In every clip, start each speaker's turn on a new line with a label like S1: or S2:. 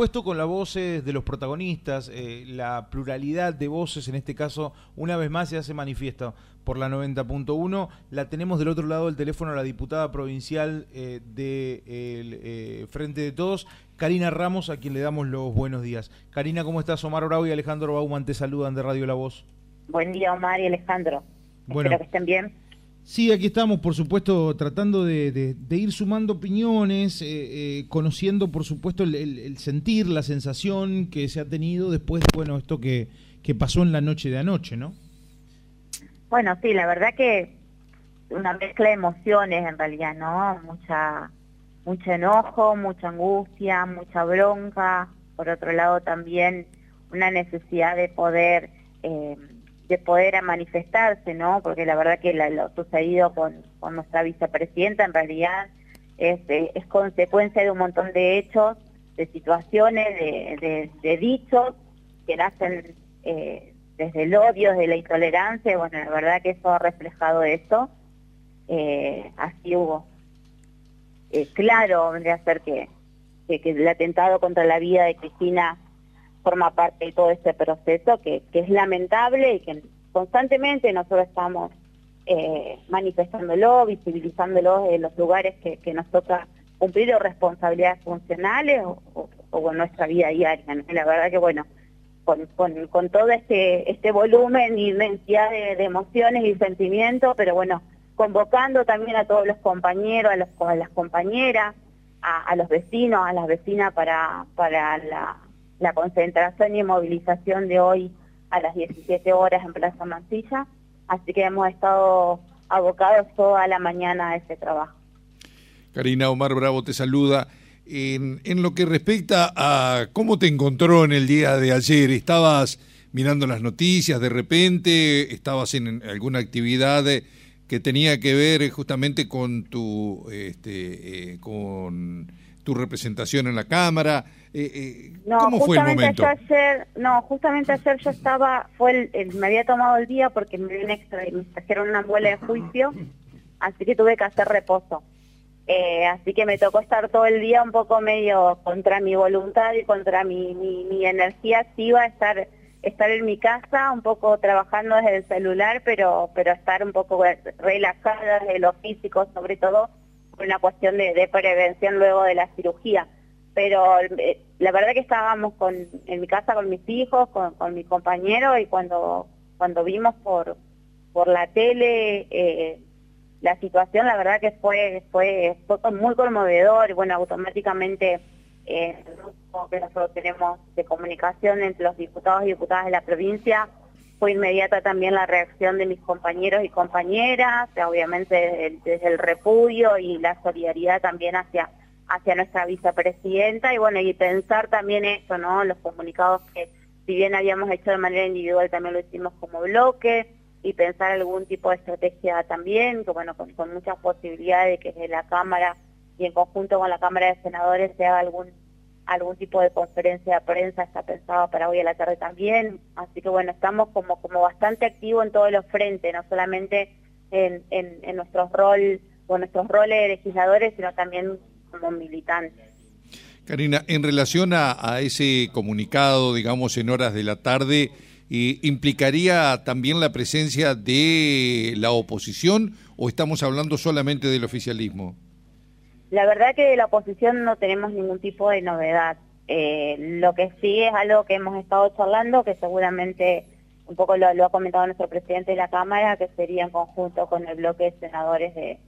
S1: supuesto con las voces de los protagonistas, eh, la pluralidad de voces en este caso una vez más se hace manifiesta por la 90.1. La tenemos del otro lado del teléfono la diputada provincial eh, del eh, Frente de Todos, Karina Ramos, a quien le damos los buenos días. Karina, ¿cómo estás? Omar Bravo y Alejandro Bauman te saludan de Radio La Voz.
S2: Buen día, Omar y Alejandro. Bueno, Espero que estén bien.
S1: Sí, aquí estamos, por supuesto, tratando de, ir sumando opiniones, eh, eh, conociendo, por supuesto, el, sentir, la sensación que se ha tenido después de, bueno, esto que, que pasó en la noche de anoche, ¿no?
S2: Bueno, sí, la verdad que una mezcla de emociones en realidad, ¿no? Mucha, mucho enojo, mucha angustia, mucha bronca, por otro lado también una necesidad de poder... Eh, de poder manifestarse, ¿no? Porque la verdad que lo sucedido con, nuestra vicepresidenta en realidad es, es, consecuencia de un montón de hechos, de situaciones, de, dichos que nacen eh, desde el odio, desde la intolerancia, bueno, la verdad que eso ha reflejado eso. Eh, así hubo. Eh, claro, vendría a ser que, que el atentado contra la vida de Cristina forma parte de todo este proceso que, es lamentable y que constantemente nosotros estamos eh, manifestándolo, visibilizándolo en los lugares que, nos toca cumplir o responsabilidades funcionales o, o, nuestra vida diaria. La verdad que bueno, con, con, todo este, este volumen y inmensidad de, emociones y sentimientos, pero bueno, convocando también a todos los compañeros, a, las compañeras, a, a los vecinos, a las vecinas para, para la la concentración y movilización de hoy a las 17 horas en Plaza Mansilla, así que hemos estado abocados toda la mañana a ese trabajo.
S3: Karina Omar Bravo te saluda. En, lo que respecta a cómo te encontró en el día de ayer, ¿estabas mirando las noticias de repente? ¿Estabas en alguna actividad que tenía que ver justamente con tu, este, eh, con tu representación en la Cámara? Eh, eh, ¿Cómo fue el momento?
S2: Ayer, no, justamente ayer yo estaba, fue el, me había tomado el día porque me vine extra y me trajeron una muela de juicio, así que tuve que hacer reposo. Eh, así que me tocó estar todo el día un poco medio contra mi voluntad y contra mi, mi, mi energía activa, estar estar en mi casa, un poco trabajando desde el celular, pero pero estar un poco relajada desde lo físico, sobre todo una cuestión de, prevención luego de la cirugía. Pero eh, la verdad que estábamos con, en mi casa con mis hijos, con, mi compañero y cuando, cuando vimos por, por la tele eh, la situación, la verdad que fue, fue, fue muy conmovedor. Y bueno, automáticamente eh, el grupo que nosotros tenemos de comunicación entre los diputados y diputadas de la provincia, fue inmediata también la reacción de mis compañeros y compañeras, obviamente desde el repudio y la solidaridad también hacia hacia nuestra vicepresidenta y bueno, y pensar también eso, ¿no? Los comunicados que si bien habíamos hecho de manera individual, también lo hicimos como bloque y pensar algún tipo de estrategia también, que bueno, con, muchas posibilidades de que desde la Cámara y en conjunto con la Cámara de Senadores se haga algún algún tipo de conferencia de prensa, está pensado para hoy a la tarde también, así que bueno, estamos como, como bastante activos en todos los frentes, no solamente en, en, nuestros rol, o nuestros roles de legisladores, sino también como militantes.
S3: Karina, en relación a, ese comunicado, digamos, en horas de la tarde, ¿implicaría también la presencia de la oposición o estamos hablando solamente del oficialismo?
S2: La verdad que de la oposición no tenemos ningún tipo de novedad. Eh, lo que sí es algo que hemos estado charlando, que seguramente un poco lo, ha comentado nuestro presidente de la Cámara, que sería en conjunto con el bloque de senadores de,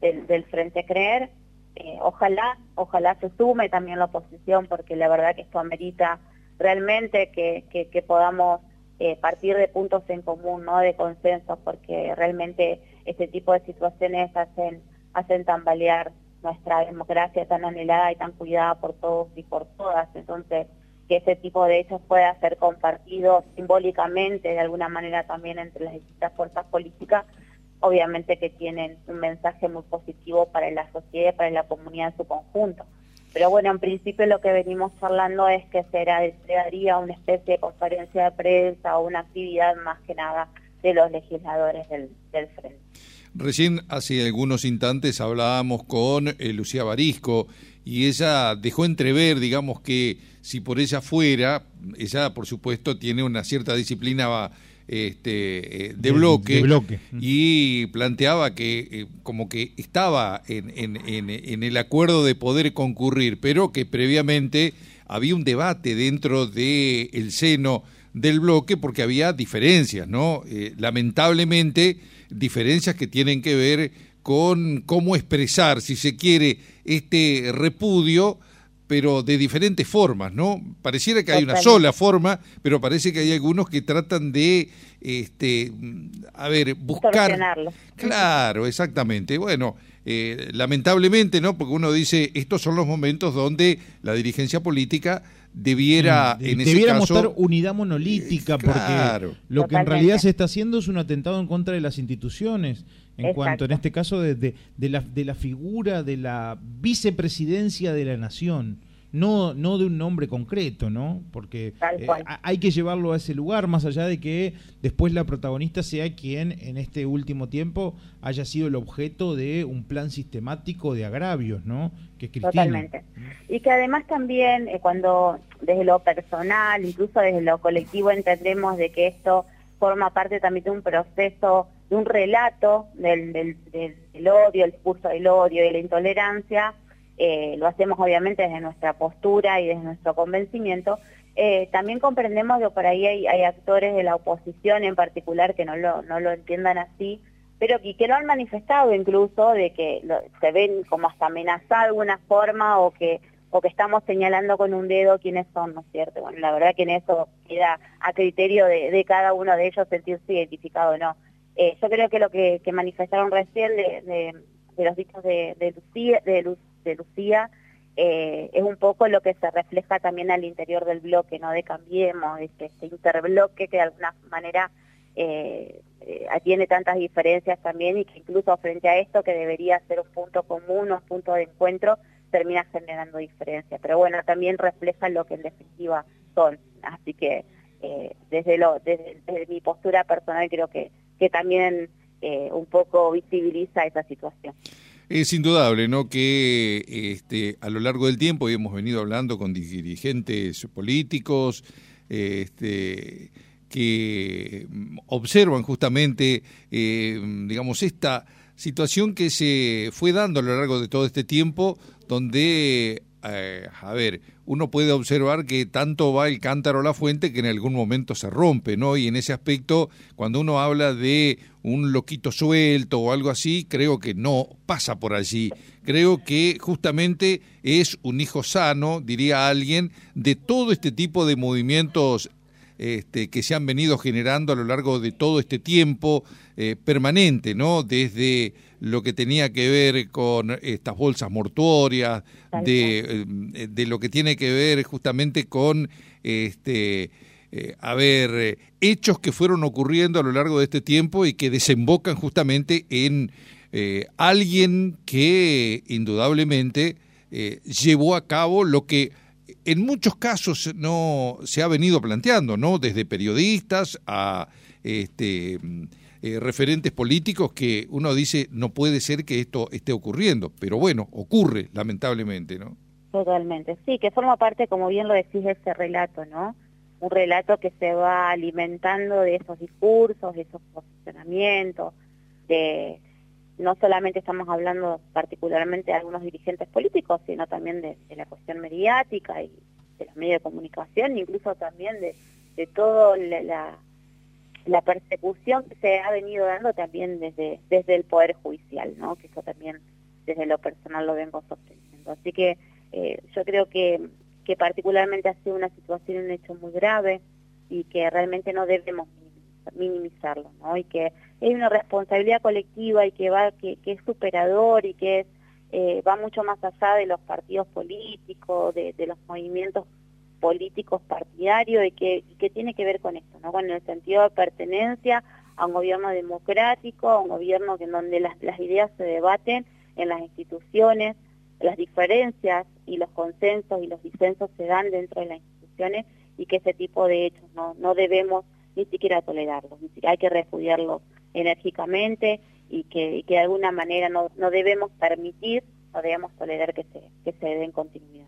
S2: del Frente Creer, eh, ojalá, ojalá se sume también la oposición, porque la verdad que esto amerita realmente que, podamos eh, partir de puntos en común, no de consenso, porque realmente este tipo de situaciones hacen, hacen tambalear nuestra democracia tan anhelada y tan cuidada por todos y por todas. Entonces, que ese tipo de hechos pueda ser compartido simbólicamente de alguna manera también entre las distintas fuerzas políticas, obviamente que tienen un mensaje muy positivo para la sociedad y para la comunidad en su conjunto. Pero bueno, en principio lo que venimos charlando es que será, daría una especie de conferencia de prensa o una actividad más que nada de los legisladores del, Frente.
S3: Recién, hace algunos instantes, hablábamos con eh, Lucía Barisco y ella dejó entrever, digamos, que si por ella fuera, ella por supuesto tiene una cierta disciplina este, eh, de, bloque, y planteaba que eh, como que estaba en, en, en, el acuerdo de poder concurrir, pero que previamente había un debate dentro del el seno del bloque porque había diferencias, ¿no? Eh, lamentablemente, diferencias que tienen que ver con cómo expresar, si se quiere, este repudio pero de diferentes formas, ¿no? Pareciera que hay una sola forma, pero parece que hay algunos que tratan de, este, a ver, buscar... Claro, exactamente. Bueno, eh, lamentablemente, ¿no? Porque uno dice, estos son los momentos donde la dirigencia política debiera, mm, en ese
S1: debiera mostrar unidad monolítica, porque lo que en realidad se está haciendo es un atentado en contra de las instituciones, en cuanto, en este caso, de, de, la, de la figura de la vicepresidencia de la nación no, no de un nombre concreto, ¿no? Porque eh, hay que llevarlo a ese lugar, más allá de que después la protagonista sea quien en este último tiempo haya sido el objeto de un plan sistemático de agravios, ¿no?
S2: Que es Cristina. Totalmente. Y que además también eh, cuando desde lo personal, incluso desde lo colectivo, entendemos de que esto forma parte también de un proceso, de un relato del, del, del odio, el discurso del odio y de la intolerancia, eh, lo hacemos obviamente desde nuestra postura y desde nuestro convencimiento, eh, también comprendemos que por ahí hay, actores de la oposición en particular que no lo, no lo entiendan así, pero que, lo han manifestado incluso de que se ven como hasta amenazados de alguna forma o que o que estamos señalando con un dedo quiénes son, ¿no es cierto? Bueno, la verdad que en eso queda a criterio de, cada uno de ellos sentirse identificado o no. Eh, yo creo que lo que, manifestaron recién de, los dichos de, Lucía, de, Luz, de Lucía, eh, es un poco lo que se refleja también al interior del bloque, ¿no? De Cambiemos, este, este interbloque que de alguna manera eh, eh, tiene tantas diferencias también y que incluso frente a esto que debería ser un punto común, un punto de encuentro, termina generando diferencias. Pero bueno, también refleja lo que en definitiva son. Así que desde, lo, desde, mi postura personal creo que, que también un poco visibiliza esa situación.
S3: Es indudable, ¿no? Que este, a lo largo del tiempo y hemos venido hablando con dirigentes políticos, este, que observan justamente, eh, digamos, esta situación que se fue dando a lo largo de todo este tiempo, donde eh, a ver, uno puede observar que tanto va el cántaro a la fuente que en algún momento se rompe, ¿no? Y en ese aspecto, cuando uno habla de un loquito suelto o algo así, creo que no pasa por allí. Creo que justamente es un hijo sano, diría alguien, de todo este tipo de movimientos este, que se han venido generando a lo largo de todo este tiempo eh, permanente, ¿no? Desde lo que tenía que ver con estas bolsas mortuorias, de, eh, de, lo que tiene que ver justamente con este eh, a ver, hechos que fueron ocurriendo a lo largo de este tiempo y que desembocan justamente en alguien que indudablemente llevó a cabo lo que en muchos casos no se ha venido planteando, ¿no? Desde periodistas a este, eh, referentes políticos que uno dice no puede ser que esto esté ocurriendo, pero bueno, ocurre lamentablemente, ¿no?
S2: Totalmente, sí, que forma parte, como bien lo decís, de ese relato, ¿no? Un relato que se va alimentando de esos discursos, de esos posicionamientos, de, no solamente estamos hablando particularmente de algunos dirigentes políticos, sino también de, la cuestión mediática y de los medios de comunicación, incluso también de, de toda la, la, persecución que se ha venido dando también desde, desde el Poder Judicial, ¿no? que eso también desde lo personal lo vengo sosteniendo. Así que eh, yo creo que, que particularmente ha sido una situación, un hecho muy grave y que realmente no debemos minimizarlo, ¿no? Y que hay una responsabilidad colectiva y que va que, es superador y que eh, va mucho más allá de los partidos políticos, de, los movimientos políticos partidarios y que, que tiene que ver con esto, ¿no? Con el sentido de pertenencia a un gobierno democrático, a un gobierno que en donde las, las ideas se debaten en las instituciones, las diferencias y los consensos y los disensos se dan dentro de las instituciones y que ese tipo de hechos no, no debemos ni siquiera tolerarlos, ni siquiera hay que repudiarlos enérgicamente y que, de alguna manera no, no debemos permitir podríamos tolerar que se, que se den continuidad.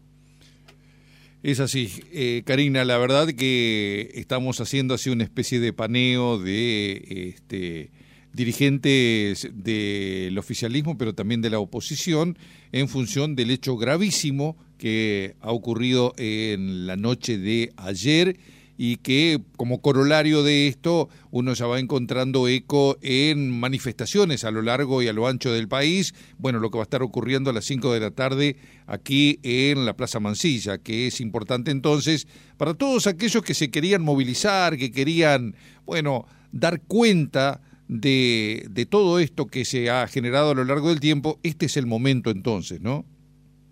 S3: Es así, eh, Karina, la verdad que estamos haciendo así una especie de paneo de este, dirigentes del oficialismo, pero también de la oposición, en función del hecho gravísimo que ha ocurrido en la noche de ayer y que como corolario de esto uno ya va encontrando eco en manifestaciones a lo largo y a lo ancho del país, bueno, lo que va a estar ocurriendo a las 5 de la tarde aquí en la Plaza Mansilla, que es importante entonces para todos aquellos que se querían movilizar, que querían, bueno, dar cuenta de, de todo esto que se ha generado a lo largo del tiempo, este es el momento entonces, ¿no?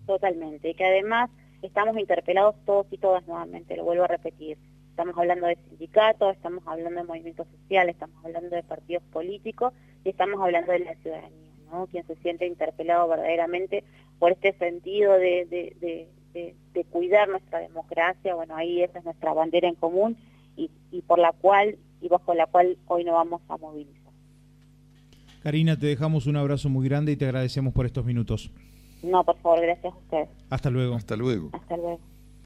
S2: Totalmente, que además estamos interpelados todos y todas nuevamente, lo vuelvo a repetir Estamos hablando de sindicatos, estamos hablando de movimientos sociales, estamos hablando de partidos políticos y estamos hablando de la ciudadanía, ¿no? Quien se siente interpelado verdaderamente por este sentido de, de, de, cuidar nuestra democracia, bueno, ahí esa es nuestra bandera en común y, y por la cual y bajo la cual hoy nos vamos a movilizar.
S1: Karina, te dejamos un abrazo muy grande y te agradecemos por estos minutos.
S2: No, por favor, gracias a ustedes.
S1: Hasta luego.
S3: Hasta luego.
S2: Hasta luego.